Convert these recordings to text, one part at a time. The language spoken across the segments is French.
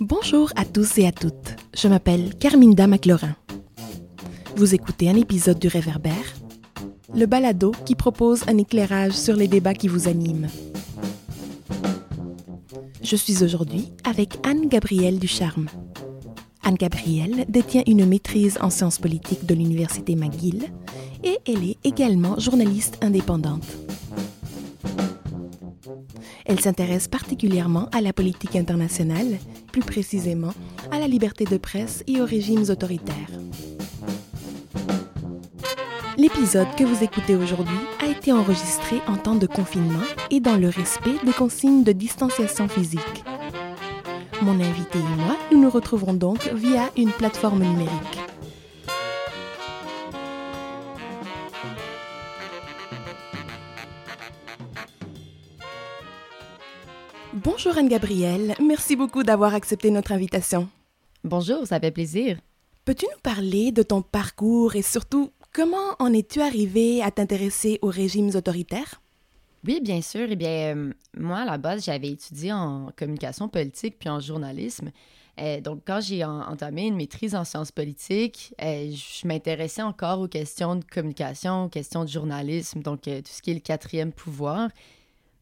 Bonjour à tous et à toutes. Je m'appelle Carminda McLaurin. Vous écoutez un épisode du Réverbère, le balado qui propose un éclairage sur les débats qui vous animent. Je suis aujourd'hui avec Anne-Gabrielle Ducharme. Anne-Gabrielle détient une maîtrise en sciences politiques de l'Université McGill et elle est également journaliste indépendante. Elle s'intéresse particulièrement à la politique internationale, plus précisément à la liberté de presse et aux régimes autoritaires. L'épisode que vous écoutez aujourd'hui a été enregistré en temps de confinement et dans le respect des consignes de distanciation physique. Mon invité et moi, nous nous retrouverons donc via une plateforme numérique. Bonjour Anne-Gabrielle, merci beaucoup d'avoir accepté notre invitation. Bonjour, ça fait plaisir. Peux-tu nous parler de ton parcours et surtout comment en es-tu arrivé à t'intéresser aux régimes autoritaires? Oui, bien sûr. Eh bien, euh, moi, à la base, j'avais étudié en communication politique puis en journalisme. Euh, donc, quand j'ai entamé une maîtrise en sciences politiques, euh, je m'intéressais encore aux questions de communication, aux questions de journalisme, donc tout ce qui est le quatrième pouvoir.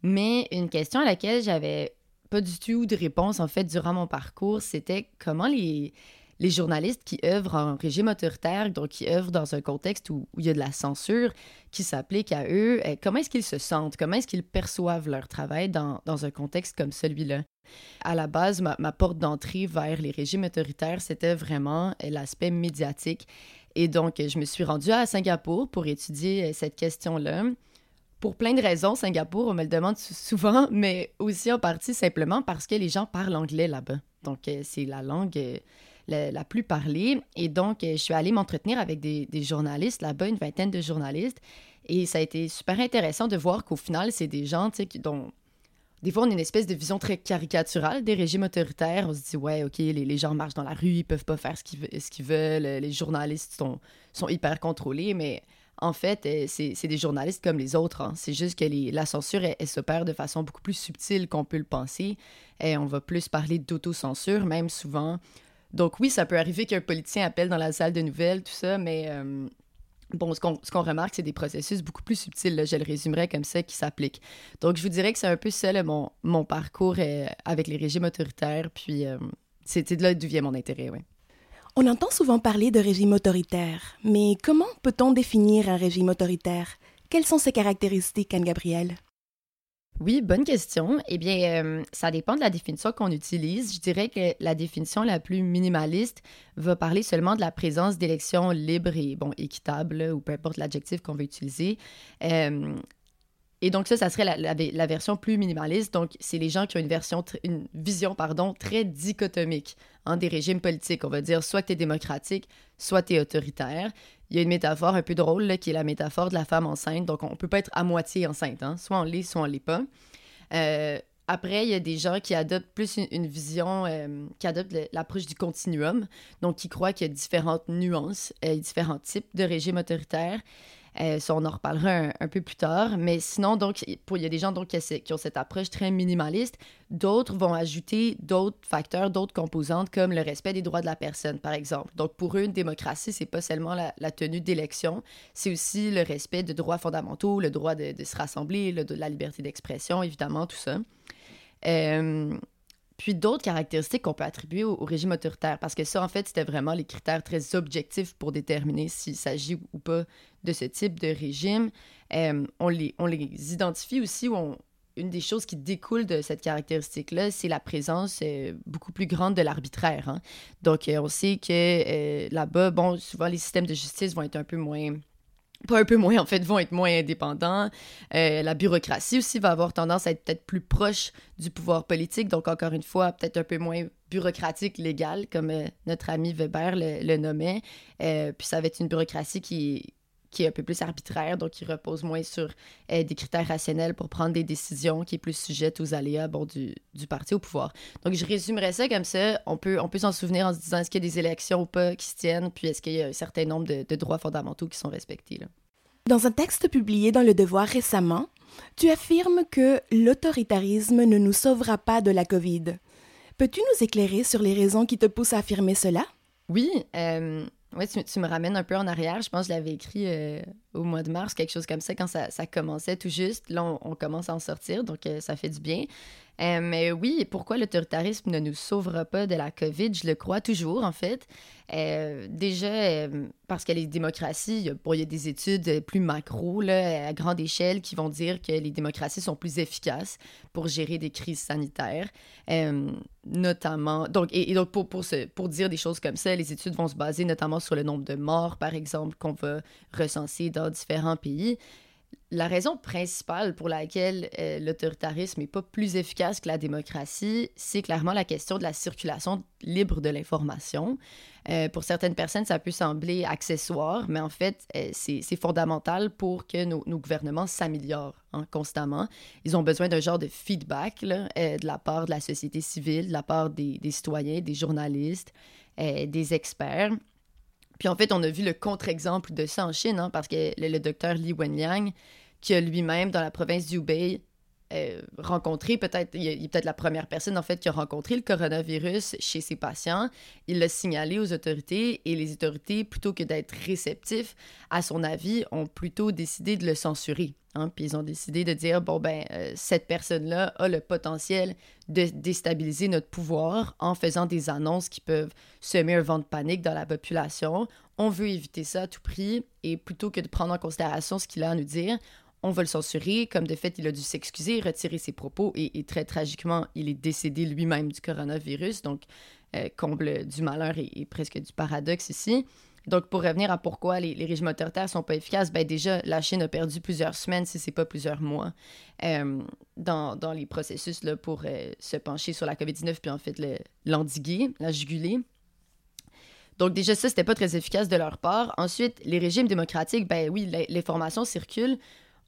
Mais une question à laquelle j'avais pas du tout de réponse, en fait, durant mon parcours, c'était comment les, les journalistes qui œuvrent en régime autoritaire, donc qui œuvrent dans un contexte où, il y a de la censure qui s'applique à eux, eh, comment est-ce qu'ils se sentent, comment est-ce qu'ils perçoivent leur travail dans, dans un contexte comme celui-là? À la base, ma, ma porte d'entrée vers les régimes autoritaires, c'était vraiment eh, l'aspect médiatique. Et donc, je me suis rendue à Singapour pour étudier eh, cette question-là pour plein de raisons, Singapour, on me le demande souvent, mais aussi en partie simplement parce que les gens parlent anglais là-bas. Donc, euh, c'est la langue euh, la, plus parlée. Et donc, euh, je suis allée m'entretenir avec des, journalistes là-bas, une vingtaine de journalistes. Et ça a été super intéressant de voir qu'au final, c'est des gens, dont des fois, on a une espèce de vision très caricaturale des régimes autoritaires. On se dit, ouais, OK, les, gens marchent dans la rue, ils peuvent pas faire ce qu'ils veulent, les journalistes sont hyper contrôlés, mais en fait, euh, c'est des journalistes comme les autres. Hein. C'est juste que la censure, elle, s'opère de façon beaucoup plus subtile qu'on peut le penser. Et on va plus parler d'autocensure, même souvent. Donc oui, ça peut arriver qu'un politicien appelle dans la salle de nouvelles, tout ça, mais euh, bon, ce qu'on remarque, c'est des processus beaucoup plus subtils, je le résumerais comme ça, qui s'appliquent. Donc je vous dirais que c'est un peu ça, mon, parcours euh, avec les régimes autoritaires, puis c'était de là d'où vient mon intérêt, oui. On entend souvent parler de régime autoritaire, mais comment peut-on définir un régime autoritaire? Quelles sont ses caractéristiques, Anne-Gabrielle? Oui, bonne question. Eh bien, euh, ça dépend de la définition qu'on utilise. Je dirais que la définition la plus minimaliste va parler seulement de la présence d'élections libres et bon, équitables, ou peu importe l'adjectif qu'on veut utiliser, euh, et donc ça, ça serait la, version plus minimaliste. Donc, c'est les gens qui ont une, version une vision pardon, très dichotomique hein, des régimes politiques. On va dire soit tu es démocratique, soit tu es autoritaire. Il y a une métaphore un peu drôle là, qui est la métaphore de la femme enceinte. Donc, on peut pas être à moitié enceinte. Hein. Soit on l'est, soit on l'est pas. Euh, après, il y a des gens qui adoptent plus une, vision, euh, qui adoptent l'approche du continuum, donc qui croient qu'il y a différentes nuances et différents types de régimes autoritaires. Euh, ça, on en reparlera un, peu plus tard. Mais sinon, donc, il y a des gens donc, qui, ont cette approche très minimaliste. D'autres vont ajouter d'autres facteurs, d'autres composantes, comme le respect des droits de la personne, par exemple. Donc, pour eux, une démocratie, c'est pas seulement la, tenue d'élections, c'est aussi le respect de droits fondamentaux, le droit de, se rassembler, le, de la liberté d'expression, évidemment, tout ça. Euh, puis d'autres caractéristiques qu'on peut attribuer au, régime autoritaire, parce que ça, en fait, c'était vraiment les critères très objectifs pour déterminer s'il s'agit ou pas de ce type de régime. Euh, on, les, on les identifie aussi, une des choses qui découle de cette caractéristique-là, c'est la présence euh, beaucoup plus grande de l'arbitraire. Hein. Donc, euh, on sait que là-bas, bon, souvent les systèmes de justice vont être un peu moins pas un peu moins, en fait, vont être moins indépendants. Euh, la bureaucratie aussi va avoir tendance à être peut-être plus proche du pouvoir politique, donc encore une fois, peut-être un peu moins bureaucratique légal, comme euh, notre ami Weber le, nommait. Euh, puis ça va être une bureaucratie qui, qui est un peu plus arbitraire, donc qui repose moins sur euh, des critères rationnels pour prendre des décisions, qui est plus sujette aux aléas bon, du, du, parti au pouvoir. Donc je résumerais ça comme ça. On peut, on peut s'en souvenir en se disant est-ce qu'il y a des élections ou pas qui se tiennent, puis est-ce qu'il y a un certain nombre de, droits fondamentaux qui sont respectés. Là. Dans un texte publié dans Le Devoir récemment, tu affirmes que l'autoritarisme ne nous sauvera pas de la COVID. Peux-tu nous éclairer sur les raisons qui te poussent à affirmer cela? Oui, euh, ouais, tu, me ramènes un peu en arrière. Je pense que je l'avais écrit euh, au mois de mars, quelque chose comme ça, quand ça, commençait tout juste. Là, on, commence à en sortir, donc euh, ça fait du bien. Euh, mais oui, pourquoi l'autoritarisme ne nous sauvera pas de la COVID? Je le crois toujours, en fait. Euh, déjà, parce que les démocraties, il y a des études plus macro, là, à grande échelle, qui vont dire que les démocraties sont plus efficaces pour gérer des crises sanitaires, notamment... Donc, et, donc, pour, pour, pour dire des choses comme ça, les études vont se baser notamment sur le nombre de morts, par exemple, qu'on va recenser différents pays la raison principale pour laquelle euh, l'autoritarisme n'est pas plus efficace que la démocratie, c'est clairement la question de la circulation libre de l'information. Euh, pour certaines personnes, ça peut sembler accessoire, mais en fait, euh, c'est fondamental pour que nos, gouvernements s'améliorent hein, constamment. Ils ont besoin d'un genre de feedback de la part de la société civile, de la part des, citoyens, des journalistes, des experts. Puis en fait, on a vu le contre-exemple de ça en Chine, hein, parce que le, docteur Li Wenliang, qui a lui-même, dans la province du Hubei, euh, rencontré, peut-être, il, est peut-être la première personne en fait qui a rencontré le coronavirus chez ses patients. Il l'a signalé aux autorités et les autorités, plutôt que d'être réceptifs à son avis, ont plutôt décidé de le censurer. Hein. Puis ils ont décidé de dire bon ben euh, cette personne-là a le potentiel de déstabiliser notre pouvoir en faisant des annonces qui peuvent semer un vent de panique dans la population. On veut éviter ça à tout prix et plutôt que de prendre en considération ce qu'il a à nous dire, on va le censurer. Comme de fait, il a dû s'excuser, retirer ses propos et, très tragiquement, il est décédé lui-même du coronavirus. Donc, euh, comble du malheur et, presque du paradoxe ici. Donc, pour revenir à pourquoi les, régimes autoritaires sont pas efficaces, ben déjà, la Chine a perdu plusieurs semaines, si c'est pas plusieurs mois, euh, dans, dans, les processus là, pour euh, se pencher sur la COVID-19 puis en fait l'endiguer, la juguler. Donc déjà ça, c'était pas très efficace de leur part. Ensuite, les régimes démocratiques, ben oui, l'information circule,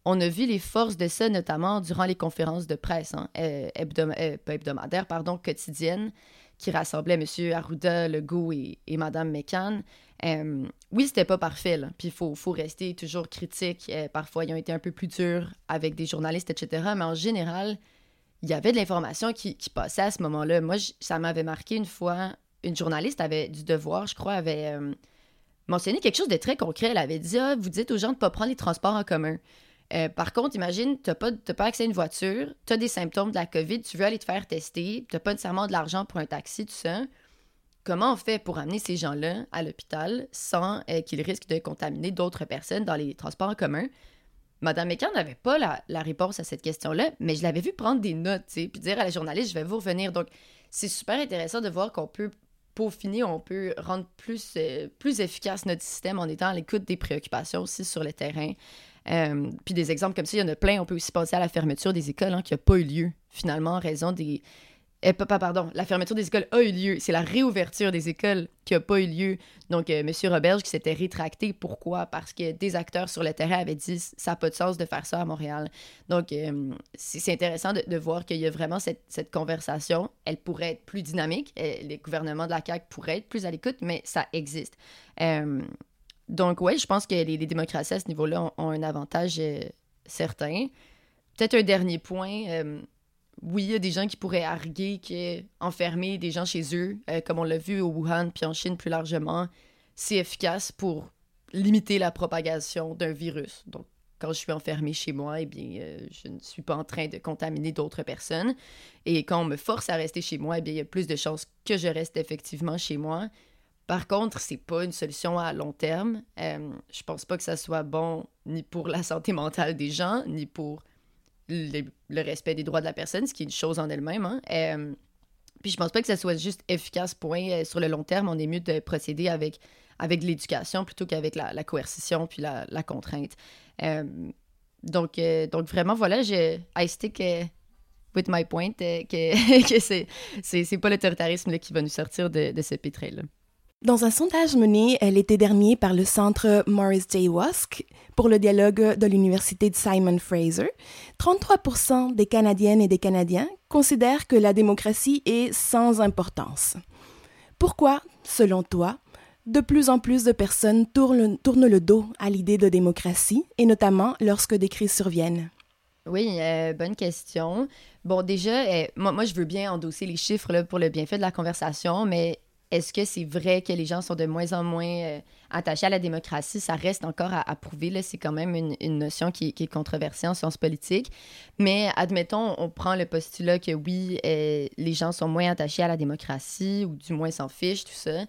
on a vu les forces de ça, notamment durant les conférences de presse hein, euh, euh, hebdomadaires, pardon, quotidiennes, qui rassemblaient M. Arruda, Legault et, et Mme McCann. Euh, oui, c'était pas parfait, puis il faut, rester toujours critique. parfois, ils ont été un peu plus durs avec des journalistes, etc. Mais en général, il y avait de l'information qui, passait à ce moment-là. Moi, ça m'avait marqué une fois, une journaliste avait du devoir, je crois, avait mentionné quelque chose de très concret. Elle avait dit ah, Vous dites aux gens de ne pas prendre les transports en commun. Euh, par contre, imagine, tu n'as pas, pas, accès à une voiture, tu as des symptômes de la COVID, tu veux aller te faire tester, tu n'as pas nécessairement de l'argent pour un taxi, tout ça. Comment on fait pour amener ces gens-là à l'hôpital sans euh, qu'ils risquent de contaminer d'autres personnes dans les transports en commun? Madame McCann n'avait pas la, réponse à cette question-là, mais je l'avais vu prendre des notes, puis dire à la journaliste, je vais vous revenir. Donc, c'est super intéressant de voir qu'on peut peaufiner, on peut rendre plus, euh, plus efficace notre système en étant à l'écoute des préoccupations aussi sur le terrain. Euh, puis des exemples comme ça, il y en a plein. On peut aussi penser à la fermeture des écoles hein, qui n'a pas eu lieu, finalement, en raison des. Eh, pas, pardon, la fermeture des écoles a eu lieu. C'est la réouverture des écoles qui n'a pas eu lieu. Donc, euh, M. Roberge qui s'était rétracté. Pourquoi? Parce que des acteurs sur le terrain avaient dit ça n'a pas de sens de faire ça à Montréal. Donc, euh, c'est intéressant de, voir qu'il y a vraiment cette, cette, conversation. Elle pourrait être plus dynamique. les gouvernements de la CAQ pourraient être plus à l'écoute, mais ça existe. Donc, oui, je pense que les, démocraties à ce niveau-là ont, un avantage euh, certain. Peut-être un dernier point. Euh, oui, il y a des gens qui pourraient arguer qu'enfermer des gens chez eux, euh, comme on l'a vu au Wuhan puis en Chine plus largement, c'est efficace pour limiter la propagation d'un virus. Donc, quand je suis enfermé chez moi, eh bien, je ne suis pas en train de contaminer d'autres personnes. Et quand on me force à rester chez moi, eh il y a plus de chances que je reste effectivement chez moi. Par contre, c'est pas une solution à long terme. Euh, je pense pas que ça soit bon ni pour la santé mentale des gens, ni pour le, respect des droits de la personne, ce qui est une chose en elle-même. Hein. Euh, puis je pense pas que ça soit juste efficace, point. Euh, sur le long terme, on est mieux de procéder avec, avec l'éducation plutôt qu'avec la, coercition puis la, contrainte. donc, donc, vraiment, voilà, je, I stick with my point, que, que c'est, c'est, pas l'autoritarisme qui va nous sortir de, de ce pétrin-là. Dans un sondage mené l'été dernier par le centre Morris J. Wask pour le dialogue de l'université de Simon Fraser, 33% des Canadiennes et des Canadiens considèrent que la démocratie est sans importance. Pourquoi, selon toi, de plus en plus de personnes tournent, le dos à l'idée de démocratie, et notamment lorsque des crises surviennent? Oui, euh, bonne question. Bon, déjà, euh, moi, moi, je veux bien endosser les chiffres là, pour le bienfait de la conversation, mais est-ce que c'est vrai que les gens sont de moins en moins euh, attachés à la démocratie? Ça reste encore à, prouver. C'est quand même une, notion qui, est controversée en sciences politiques. Mais admettons, on prend le postulat que oui, les gens sont moins attachés à la démocratie ou du moins s'en fichent, tout ça.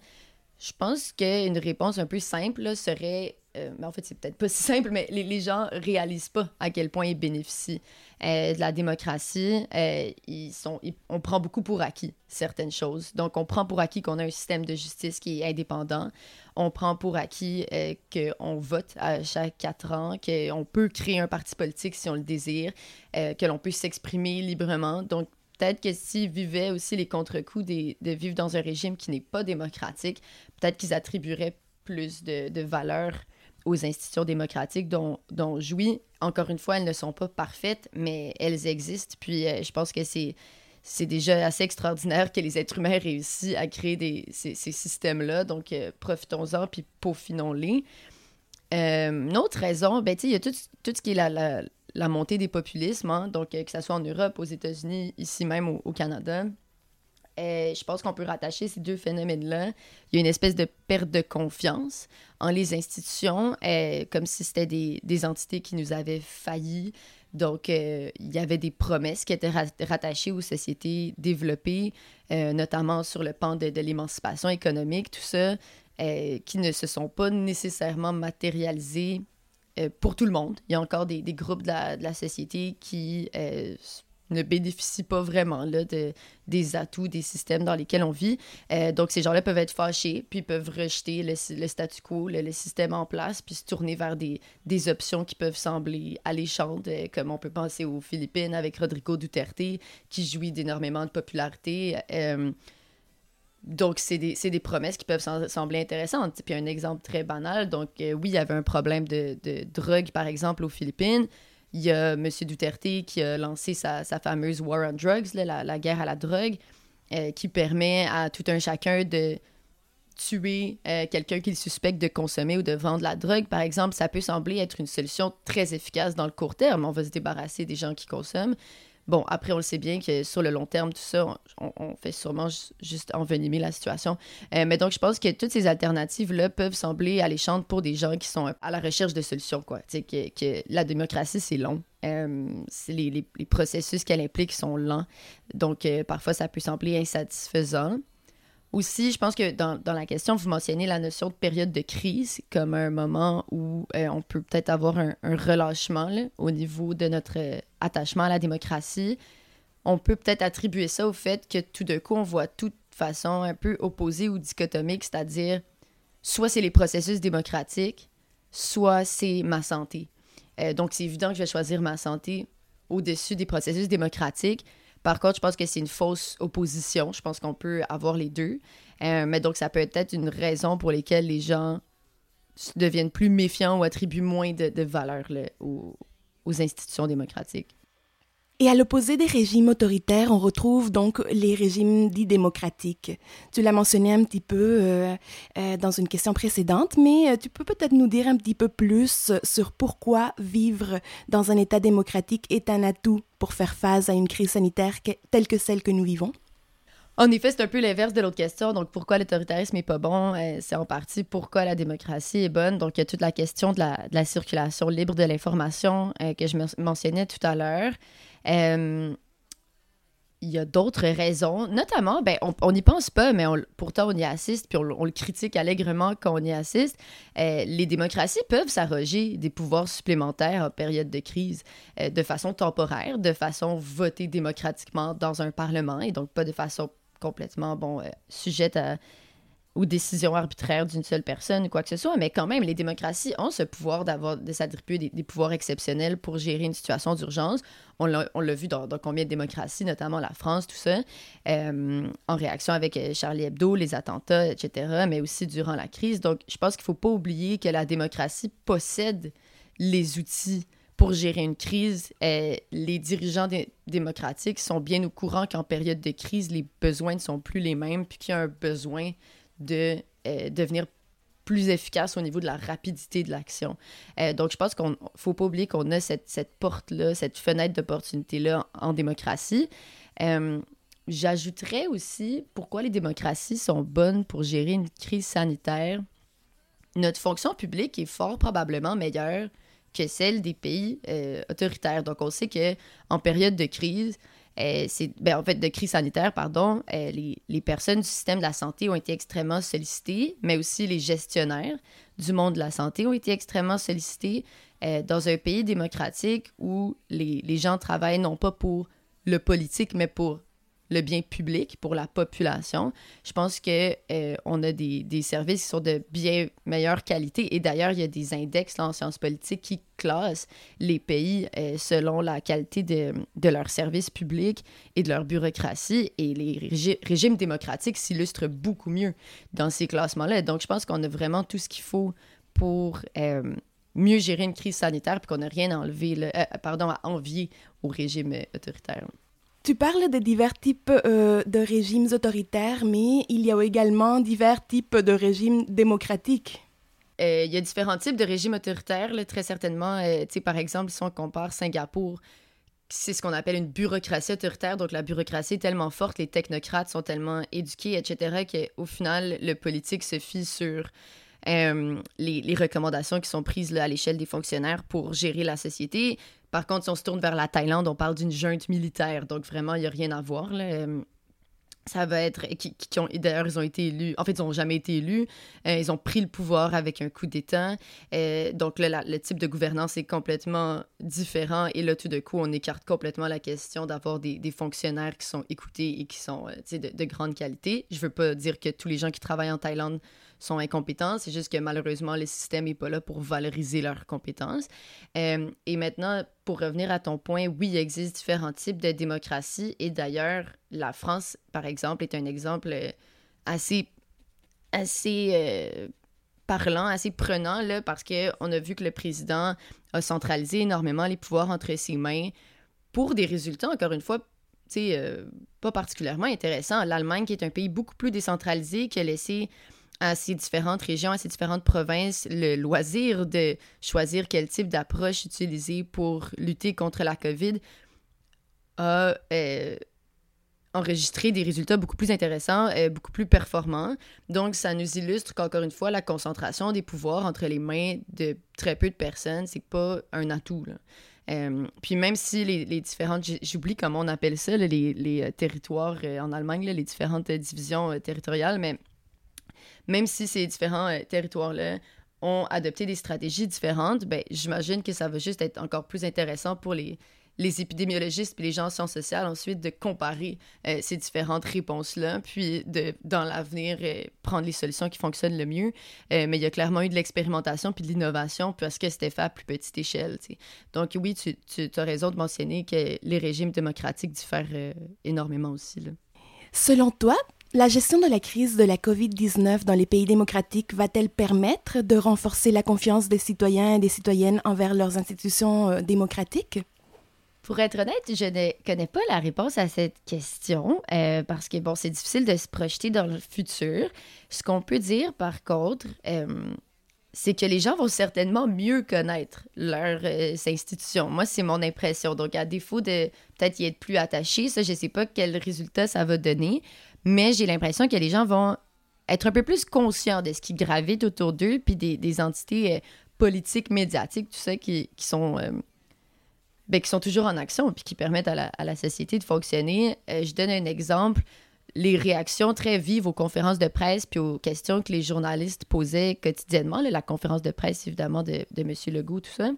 Je pense qu'une réponse un peu simple serait euh, mais en fait, c'est peut-être pas si simple, mais les, les, gens réalisent pas à quel point ils bénéficient euh, de la démocratie. Euh, ils sont, on prend beaucoup pour acquis certaines choses. Donc, on prend pour acquis qu'on a un système de justice qui est indépendant. On prend pour acquis qu'on vote à chaque quatre ans, qu'on peut créer un parti politique si on le désire, que l'on peut s'exprimer librement. Donc, peut-être que s'ils vivaient aussi les contre-coups de vivre dans un régime qui n'est pas démocratique, peut-être qu'ils attribueraient plus de, de valeur aux institutions démocratiques dont, dont jouit. Encore une fois, elles ne sont pas parfaites, mais elles existent. Puis euh, je pense que c'est, c'est déjà assez extraordinaire que les êtres humains réussissent à créer des, ces, ces systèmes-là. Donc euh, profitons-en puis peaufinons-les. Euh, une autre raison, ben, il y a tout, tout, ce qui est la, la, montée des populismes, hein. donc que ce soit en Europe, aux États-Unis, ici même au Canada. Euh, je pense qu'on peut rattacher ces deux phénomènes-là. Il y a une espèce de perte de confiance en les institutions, euh, comme si c'était des, entités qui nous avaient failli. Donc, euh, il y avait des promesses qui étaient rattachées aux sociétés développées, notamment sur le pan de, l'émancipation économique, tout ça, qui ne se sont pas nécessairement matérialisées pour tout le monde. Il y a encore des, des groupes de la, de la, société qui ne bénéficient pas vraiment là, de, des atouts des systèmes dans lesquels on vit. Euh, donc, ces gens-là peuvent être fâchés, puis peuvent rejeter le, le statu quo, le, système en place, puis se tourner vers des, des options qui peuvent sembler alléchantes, euh, comme on peut penser aux Philippines avec Rodrigo Duterte, qui jouit d'énormément de popularité. Euh, donc, c'est des, des, promesses qui peuvent sembler intéressantes. Puis un exemple très banal, donc oui, il y avait un problème de, de drogue, par exemple, aux Philippines. Il y a M. Duterte qui a lancé sa, fameuse War on Drugs, la, guerre à la drogue, euh, qui permet à tout un chacun de tuer euh, quelqu'un qu'il suspecte de consommer ou de vendre la drogue, par exemple, ça peut sembler être une solution très efficace dans le court terme. On va se débarrasser des gens qui consomment. Bon, après, on le sait bien que sur le long terme, tout ça, on, fait sûrement juste envenimer la situation. Euh, mais donc, je pense que toutes ces alternatives-là peuvent sembler alléchantes pour des gens qui sont à la recherche de solutions, quoi. Tu sais, que, que, la démocratie, c'est long. Euh, les, les, processus qu'elle implique sont lents. Donc, euh, parfois, ça peut sembler insatisfaisant. Aussi, je pense que dans, dans, la question, vous mentionnez la notion de période de crise comme un moment où euh, on peut peut-être avoir un, relâchement au niveau de notre euh, attachement à la démocratie. On peut peut-être attribuer ça au fait que tout d'un coup, on voit tout de façon un peu opposée ou dichotomique, c'est-à-dire soit c'est les processus démocratiques, soit c'est ma santé. Euh, donc, c'est évident que je vais choisir ma santé au-dessus des processus démocratiques par contre, je pense que c'est une fausse opposition. Je pense qu'on peut avoir les deux. Euh, mais donc, ça peut être une raison pour laquelle les gens deviennent plus méfiants ou attribuent moins de, valeur aux institutions démocratiques. Et à l'opposé des régimes autoritaires, on retrouve donc les régimes dits démocratiques. Tu l'as mentionné un petit peu euh, euh, dans une question précédente, mais euh, tu peux peut-être nous dire un petit peu plus sur pourquoi vivre dans un État démocratique est un atout pour faire face à une crise sanitaire telle que celle que nous vivons? En effet, c'est un peu l'inverse de l'autre question. Donc, pourquoi l'autoritarisme n'est pas bon? c'est en partie pourquoi la démocratie est bonne. Donc, il y a toute la question de la, de la circulation libre de l'information que je mentionnais tout à l'heure. Euh, il y a d'autres raisons, notamment, ben, on n'y pense pas, mais pourtant on y assiste, puis on, le critique allègrement quand on y assiste. Euh, les démocraties peuvent s'arroger des pouvoirs supplémentaires en période de crise euh, de façon temporaire, de façon votée démocratiquement dans un parlement, et donc pas de façon complètement bon, sujette à, ou décision arbitraire d'une seule personne ou quoi que ce soit, mais quand même, les démocraties ont ce pouvoir d'avoir de s'attribuer des, pouvoirs exceptionnels pour gérer une situation d'urgence. On l'a vu dans, combien de démocraties, notamment la France, tout ça, euh, en réaction avec euh, Charlie Hebdo, les attentats, etc., mais aussi durant la crise. Donc, je pense qu'il ne faut pas oublier que la démocratie possède les outils pour gérer une crise. Euh, les dirigeants démocratiques sont bien au courant qu'en période de crise, les besoins ne sont plus les mêmes, puis qu'il y a un besoin de euh, devenir plus efficace au niveau de la rapidité de l'action. Euh, donc, je pense qu'on faut pas oublier qu'on a cette, cette porte-là, cette fenêtre d'opportunité-là en, démocratie. Euh, j'ajouterais aussi pourquoi les démocraties sont bonnes pour gérer une crise sanitaire. Notre fonction publique est fort probablement meilleure que celle des pays autoritaires. Donc, on sait que en période de crise, euh, c'est ben, en fait de crise sanitaire, pardon, euh, les, les, personnes du système de la santé ont été extrêmement sollicitées, mais aussi les gestionnaires du monde de la santé ont été extrêmement sollicités dans un pays démocratique où les, les gens travaillent non pas pour le politique, mais pour le bien public pour la population. Je pense que euh, on a des, services qui sont de bien meilleure qualité. Et d'ailleurs, il y a des index en sciences politiques qui classent les pays euh, selon la qualité de, leurs services publics et de leur bureaucratie. Et les régimes démocratiques s'illustrent beaucoup mieux dans ces classements-là. Donc, je pense qu'on a vraiment tout ce qu'il faut pour euh, mieux gérer une crise sanitaire, puis qu'on n'a rien à pardon, à envier au régime autoritaire. Tu parles de divers types euh, de régimes autoritaires, mais il y a également divers types de régimes démocratiques. Euh, il y a différents types de régimes autoritaires, très certainement. Euh, par exemple, si on compare Singapour, c'est ce qu'on appelle une bureaucratie autoritaire. Donc, la bureaucratie est tellement forte, les technocrates sont tellement éduqués, etc., qu'au final, le politique se fie sur les, les, recommandations qui sont prises à l'échelle des fonctionnaires pour gérer la société. Par contre, si on se tourne vers la Thaïlande, on parle d'une junte militaire. Donc, vraiment, il n'y a rien à voir. Là. Euh, ça va être. Qui, D'ailleurs, ils ont été élus. En fait, ils n'ont jamais été élus. Euh, ils ont pris le pouvoir avec un coup d'État. Euh, donc, là, le type de gouvernance est complètement différent. Et là, tout de coup, on écarte complètement la question d'avoir des, des, fonctionnaires qui sont écoutés et qui sont de, de, grande qualité. Je ne veux pas dire que tous les gens qui travaillent en Thaïlande sont incompétents. C'est juste que malheureusement, le système n'est pas là pour valoriser leurs compétences. Euh, et maintenant, pour revenir à ton point, oui, il existe différents types de démocratie. Et d'ailleurs, la France, par exemple, est un exemple assez, assez euh, parlant, assez prenant, là, parce qu'on a vu que le président a centralisé énormément les pouvoirs entre ses mains pour des résultats, encore une fois, euh, pas particulièrement intéressants. L'Allemagne, qui est un pays beaucoup plus décentralisé, qui a laissé à ces différentes régions, à ces différentes provinces, le loisir de choisir quel type d'approche utiliser pour lutter contre la COVID a euh, enregistré des résultats beaucoup plus intéressants, et beaucoup plus performants. Donc, ça nous illustre qu'encore une fois, la concentration des pouvoirs entre les mains de très peu de personnes, c'est pas un atout. Euh, puis même si les, différentes, j'oublie comment on appelle ça, les, euh, territoires en Allemagne, les différentes divisions territoriales, mais même si ces différents euh, territoires-là ont adopté des stratégies différentes, ben, j'imagine que ça va juste être encore plus intéressant pour les, les épidémiologistes et les gens en sciences sociales ensuite de comparer euh, ces différentes réponses-là, puis de, dans l'avenir, euh, prendre les solutions qui fonctionnent le mieux. mais il y a clairement eu de l'expérimentation puis de l'innovation parce que c'était fait à plus petite échelle. Donc oui, tu, as raison de mentionner que les régimes démocratiques diffèrent énormément aussi. Selon toi, la gestion de la crise de la COVID-19 dans les pays démocratiques va-t-elle permettre de renforcer la confiance des citoyens et des citoyennes envers leurs institutions euh, démocratiques? Pour être honnête, je ne connais pas la réponse à cette question euh, parce que, bon, c'est difficile de se projeter dans le futur. Ce qu'on peut dire, par contre, euh, c'est que les gens vont certainement mieux connaître leurs institutions. Moi, c'est mon impression. Donc, à défaut de peut-être y être plus attaché, ça, je ne sais pas quel résultat ça va donner mais j'ai l'impression que les gens vont être un peu plus conscients de ce qui gravite autour d'eux, puis des, entités euh, politiques, médiatiques, tout ça, qui, sont, euh, ben, qui sont toujours en action, puis qui permettent à la, société de fonctionner. Euh, je donne un exemple. Les réactions très vives aux conférences de presse puis aux questions que les journalistes posaient quotidiennement, la conférence de presse évidemment de, de M. Legault, tout ça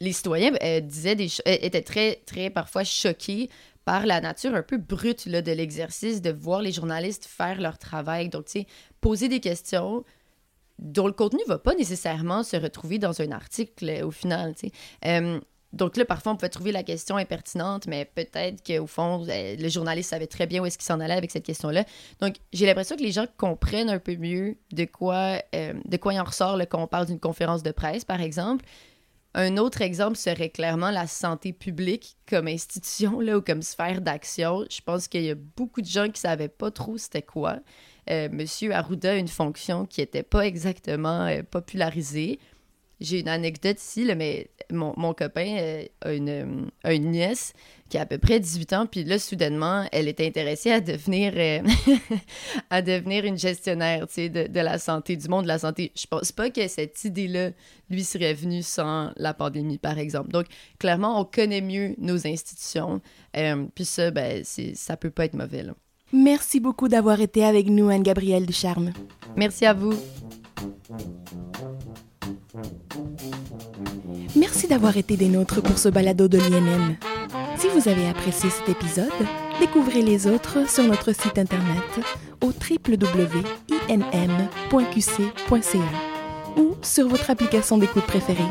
les citoyens disaient des étaient très, très parfois choqués par la nature un peu brute là, de l'exercice, de voir les journalistes faire leur travail. Donc, tu sais, poser des questions dont le contenu ne va pas nécessairement se retrouver dans un article euh, au final. Euh, donc là, parfois, on peut trouver la question impertinente, mais peut-être qu'au fond, euh, le journaliste savait très bien où est-ce qu'il s'en allait avec cette question-là. Donc, j'ai l'impression que les gens comprennent un peu mieux de quoi, de quoi il en ressort quand on parle d'une conférence de presse, par exemple. Un autre exemple serait clairement la santé publique comme institution là, ou comme sphère d'action. Je pense qu'il y a beaucoup de gens qui ne savaient pas trop c'était quoi. Euh, Monsieur Arruda a une fonction qui n'était pas exactement euh, popularisée. J'ai une anecdote ici, là, mais mon, mon copain euh, a, une, euh, a une nièce qui a à peu près 18 ans, puis là, soudainement, elle était intéressée à devenir, euh, à devenir une gestionnaire de, de, la santé, du monde de la santé. Je pense pas que cette idée-là lui serait venue sans la pandémie, par exemple. Donc, clairement, on connaît mieux nos institutions, puis ça, ben, ça peut pas être mauvais. Là. Merci beaucoup d'avoir été avec nous, Anne-Gabrielle Ducharme. Merci à vous. Merci d'avoir été des nôtres pour ce balado de l'INM. Si vous avez apprécié cet épisode, découvrez les autres sur notre site internet au www.inm.qc.ca ou sur votre application d'écoute préférée.